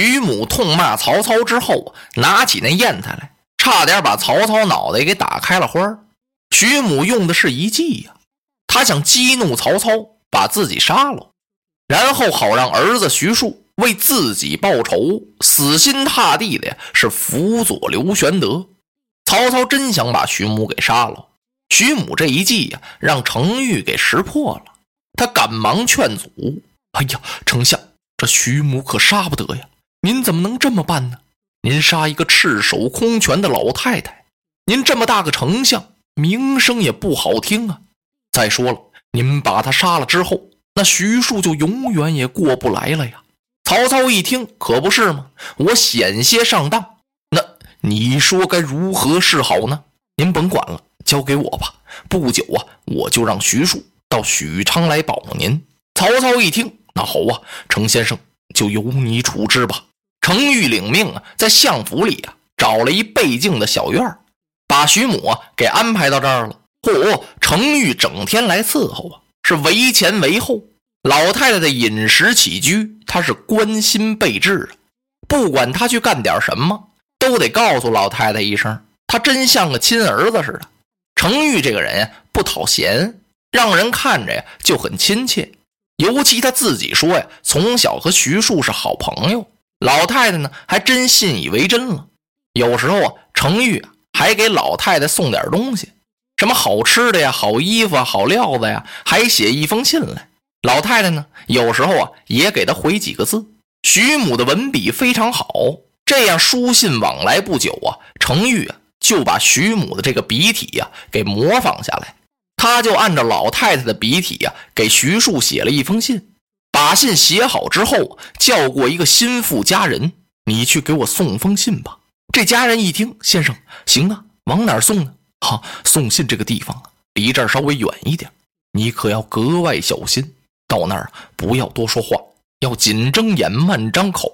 徐母痛骂曹操之后，拿起那砚台来，差点把曹操脑袋给打开了花徐母用的是一计呀，他想激怒曹操，把自己杀了，然后好让儿子徐庶为自己报仇，死心塌地的呀是辅佐刘玄德。曹操真想把徐母给杀了，徐母这一计呀，让程昱给识破了。他赶忙劝阻：“哎呀，丞相，这徐母可杀不得呀！您怎么能这么办呢？您杀一个赤手空拳的老太太，您这么大个丞相，名声也不好听啊。再说了，您把他杀了之后，那徐庶就永远也过不来了呀。”曹操一听，可不是吗？我险些上当，那你说该如何是好呢？您甭管了，交给我吧。不久啊，我就让徐庶。到许昌来保您。曹操一听，那好啊，程先生就由你处置吧。程昱领命啊，在相府里啊找了一背静的小院把徐母啊给安排到这儿了。嚯，程昱整天来伺候啊，是为前为后。老太太的饮食起居，他是关心备至啊。不管他去干点什么，都得告诉老太太一声。他真像个亲儿子似的。程昱这个人呀，不讨嫌。让人看着呀就很亲切，尤其他自己说呀，从小和徐庶是好朋友。老太太呢还真信以为真了。有时候啊，程昱还给老太太送点东西，什么好吃的呀、好衣服、好料子呀，还写一封信来。老太太呢，有时候啊也给他回几个字。徐母的文笔非常好，这样书信往来不久啊，程昱啊就把徐母的这个笔体呀给模仿下来。他就按照老太太的笔体呀，给徐庶写了一封信。把信写好之后，叫过一个心腹家人，你去给我送封信吧。这家人一听，先生，行啊，往哪儿送呢？哈，送信这个地方啊，离这儿稍微远一点，你可要格外小心。到那儿不要多说话，要紧睁眼，慢张口。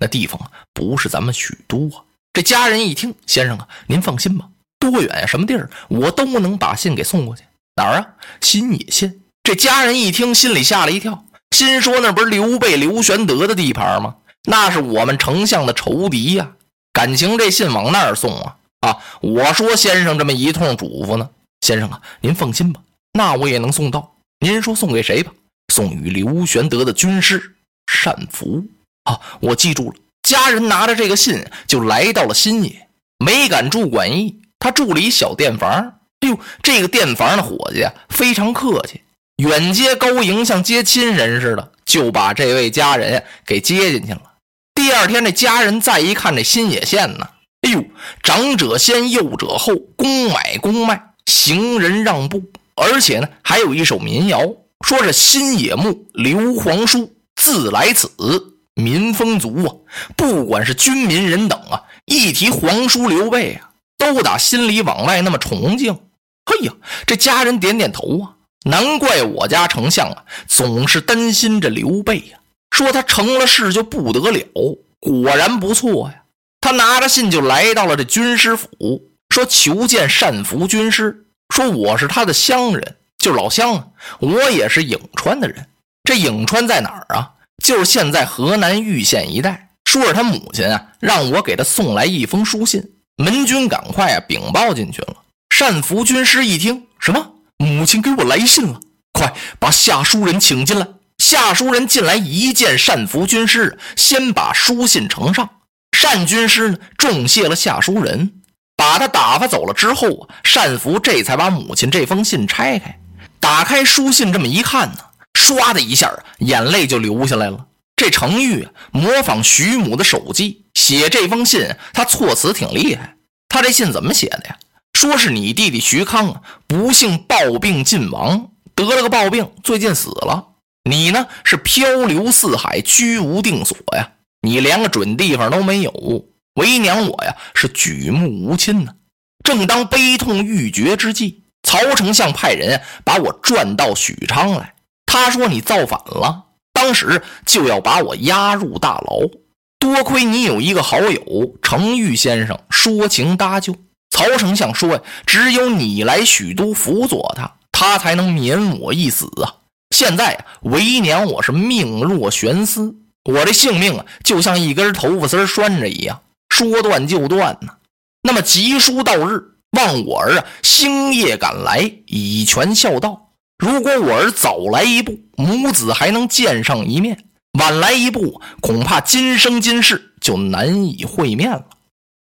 那地方啊，不是咱们许都啊。这家人一听，先生啊，您放心吧，多远呀，什么地儿，我都能把信给送过去。哪儿啊？新野县。这家人一听，心里吓了一跳，心说：“那不是刘备、刘玄德的地盘吗？那是我们丞相的仇敌呀！感情这信往那儿送啊？啊！我说先生这么一通嘱咐呢，先生啊，您放心吧，那我也能送到。您说送给谁吧？送与刘玄德的军师单福。啊，我记住了。家人拿着这个信就来到了新野，没敢住馆驿，他住了一小店房。哎呦，这个店房的伙计啊，非常客气，远接高迎，像接亲人似的，就把这位家人给接进去了。第二天，这家人再一看这新野县呢，哎呦，长者先，幼者后，公买公卖，行人让步，而且呢，还有一首民谣，说是新野墓刘皇叔自来此，民风足啊。不管是军民人等啊，一提皇叔刘备啊，都打心里往外那么崇敬。哎呀，这家人点点头啊，难怪我家丞相啊总是担心着刘备呀，说他成了事就不得了。果然不错呀，他拿着信就来到了这军师府，说求见单福军师，说我是他的乡人，就是老乡啊，我也是颍川的人。这颍川在哪儿啊？就是现在河南玉县一带。说是他母亲啊，让我给他送来一封书信，门军赶快啊禀报进去了。单福军师一听，什么？母亲给我来信了，快把下书人请进来。下书人进来一见单福军师，先把书信呈上。单军师呢，重谢了下书人，把他打发走了之后，单福这才把母亲这封信拆开，打开书信，这么一看呢，唰的一下，眼泪就流下来了。这程昱模仿徐母的手迹写这封信，他措辞挺厉害。他这信怎么写的呀？说是你弟弟徐康啊，不幸暴病尽亡，得了个暴病，最近死了。你呢是漂流四海，居无定所呀，你连个准地方都没有。为娘我呀是举目无亲呢。正当悲痛欲绝之际，曹丞相派人把我转到许昌来。他说你造反了，当时就要把我押入大牢。多亏你有一个好友程昱先生，说情搭救。曹丞相说：“呀，只有你来许都辅佐他，他才能免我一死啊！现在啊，为娘我是命若悬丝，我这性命啊，就像一根头发丝拴着一样，说断就断呢。那么吉书到日，望我儿啊星夜赶来，以全孝道。如果我儿早来一步，母子还能见上一面；晚来一步，恐怕今生今世就难以会面了。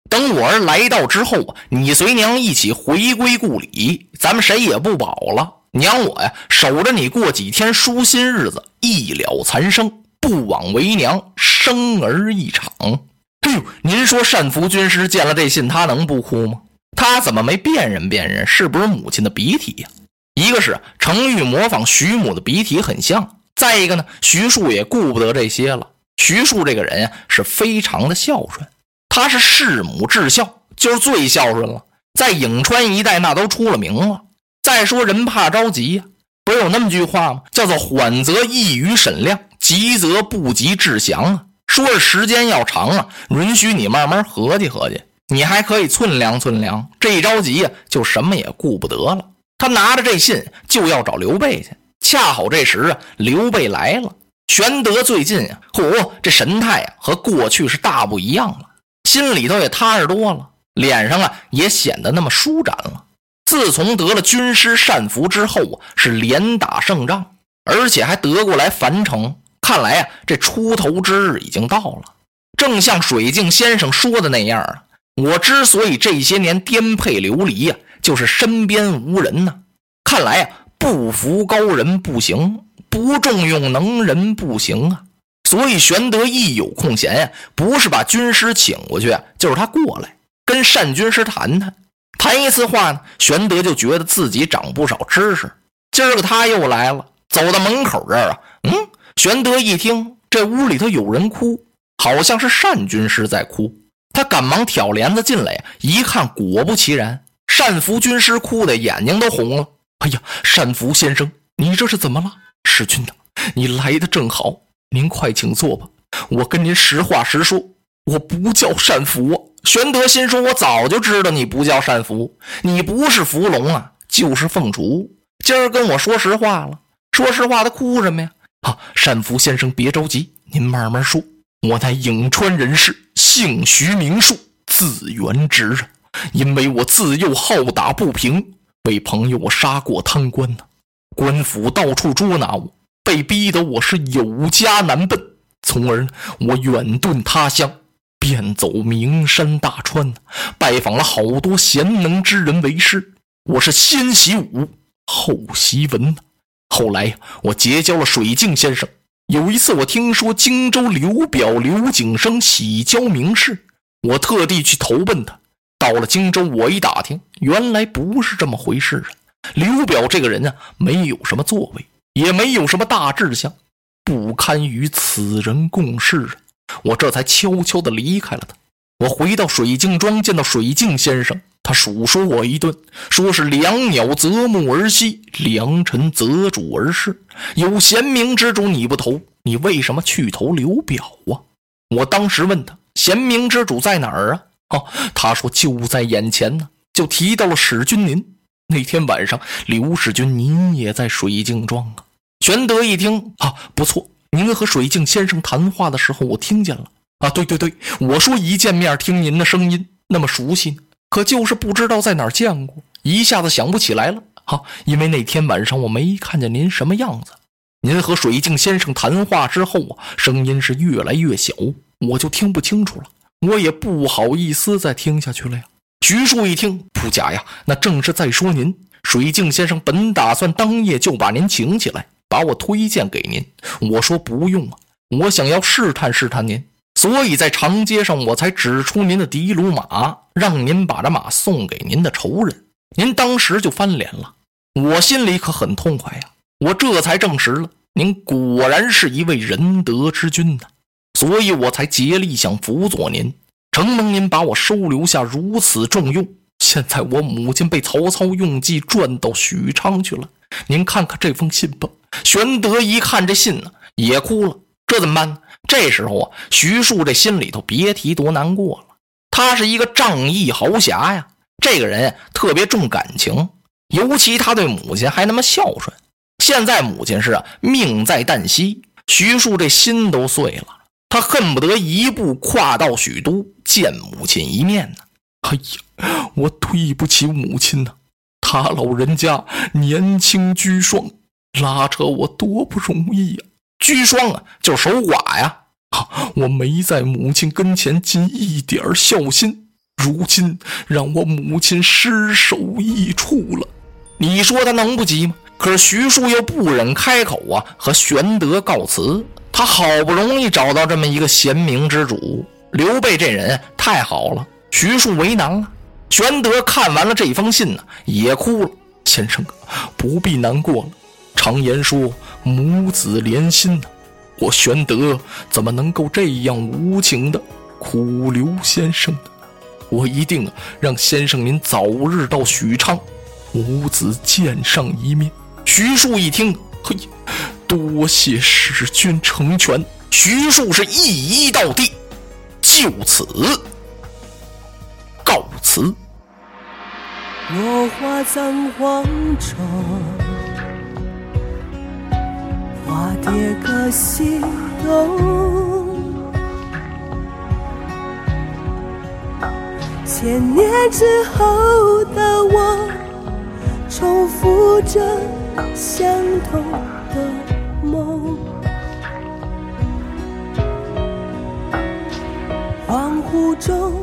等我儿来到之后，你随娘一起回归故里，咱们谁也不保了。娘我呀，守着你过几天舒心日子，一了残生，不枉为娘生儿一场。哎呦，您说单福军师见了这信，他能不哭吗？他怎么没辨认辨认是不是母亲的鼻涕呀？一个是程昱模仿徐母的鼻涕很像，再一个呢，徐庶也顾不得这些了。徐庶这个人呀，是非常的孝顺。他是弑母至孝，就是最孝顺了，在颍川一带那都出了名了。再说人怕着急呀，不是有那么句话吗？叫做“缓则易于审量，急则不及治降”啊。说是时间要长啊，允许你慢慢合计合计，你还可以寸量寸量。这一着急呀，就什么也顾不得了。他拿着这信就要找刘备去，恰好这时啊，刘备来了。玄德最近啊，嚯，这神态啊和过去是大不一样了。心里头也踏实多了，脸上啊也显得那么舒展了。自从得了军师单福之后啊，是连打胜仗，而且还得过来樊城。看来啊，这出头之日已经到了。正像水镜先生说的那样啊，我之所以这些年颠沛流离呀，就是身边无人呐。看来啊，不服高人不行，不重用能人不行啊。所以，玄德一有空闲呀，不是把军师请过去，就是他过来跟单军师谈谈。谈一次话呢，玄德就觉得自己长不少知识。今儿个他又来了，走到门口这儿啊，嗯，玄德一听这屋里头有人哭，好像是单军师在哭，他赶忙挑帘子进来，一看，果不其然，单福军师哭的眼睛都红了。哎呀，单福先生，你这是怎么了？使君呐，你来的正好。您快请坐吧，我跟您实话实说，我不叫单福。玄德心说：“我早就知道你不叫单福，你不是伏龙啊，就是凤雏。今儿跟我说实话了，说实话，他哭什么呀？啊，单福先生别着急，您慢慢说。我乃颍川人士，姓徐名树，字元直啊。因为我自幼好打不平，为朋友我杀过贪官呢，官府到处捉拿我。”被逼得我是有家难奔，从而我远遁他乡，遍走名山大川，拜访了好多贤能之人为师。我是先习武，后习文。后来我结交了水镜先生。有一次我听说荆州刘表刘景升喜交名士，我特地去投奔他。到了荆州，我一打听，原来不是这么回事啊。刘表这个人啊，没有什么作为。也没有什么大志向，不堪与此人共事啊！我这才悄悄地离开了他。我回到水镜庄，见到水镜先生，他数说我一顿，说是良鸟择木而栖，良臣择主而事。有贤明之主你不投，你为什么去投刘表啊？我当时问他，贤明之主在哪儿啊？哦，他说就在眼前呢，就提到了史君您。那天晚上，刘世军您也在水镜庄啊？玄德一听啊，不错，您和水镜先生谈话的时候，我听见了啊。对对对，我说一见面听您的声音那么熟悉，可就是不知道在哪儿见过，一下子想不起来了。好，因为那天晚上我没看见您什么样子。您和水镜先生谈话之后啊，声音是越来越小，我就听不清楚了，我也不好意思再听下去了呀。徐庶一听，不假呀，那正是在说您。水镜先生本打算当夜就把您请起来，把我推荐给您。我说不用啊，我想要试探试探您，所以在长街上我才指出您的的卢马，让您把这马送给您的仇人。您当时就翻脸了，我心里可很痛快呀。我这才证实了您果然是一位仁德之君呐，所以我才竭力想辅佐您。承蒙您把我收留下，如此重用。现在我母亲被曹操用计转到许昌去了。您看看这封信吧。玄德一看这信呢，也哭了。这怎么办呢？这时候啊，徐庶这心里头别提多难过了。他是一个仗义豪侠呀，这个人特别重感情，尤其他对母亲还那么孝顺。现在母亲是命在旦夕，徐庶这心都碎了。他恨不得一步跨到许都见母亲一面呢。哎呀，我对不起母亲呐！他老人家年轻居双，拉扯我多不容易呀！居双啊，就是守寡呀。我没在母亲跟前尽一点孝心，如今让我母亲失手异处了。你说他能不急吗？可是徐庶又不忍开口啊，和玄德告辞。他好不容易找到这么一个贤明之主，刘备这人太好了，徐庶为难了。玄德看完了这封信呢，也哭了。先生，不必难过了。常言说母子连心呢。我玄德怎么能够这样无情的苦留先生呢？我一定让先生您早日到许昌，母子见上一面。徐庶一听，嘿，多谢使君成全。徐庶是一揖到地，就此告辞。落花葬黄冢。花蝶各西东，千年之后的我，重复着相同。雾中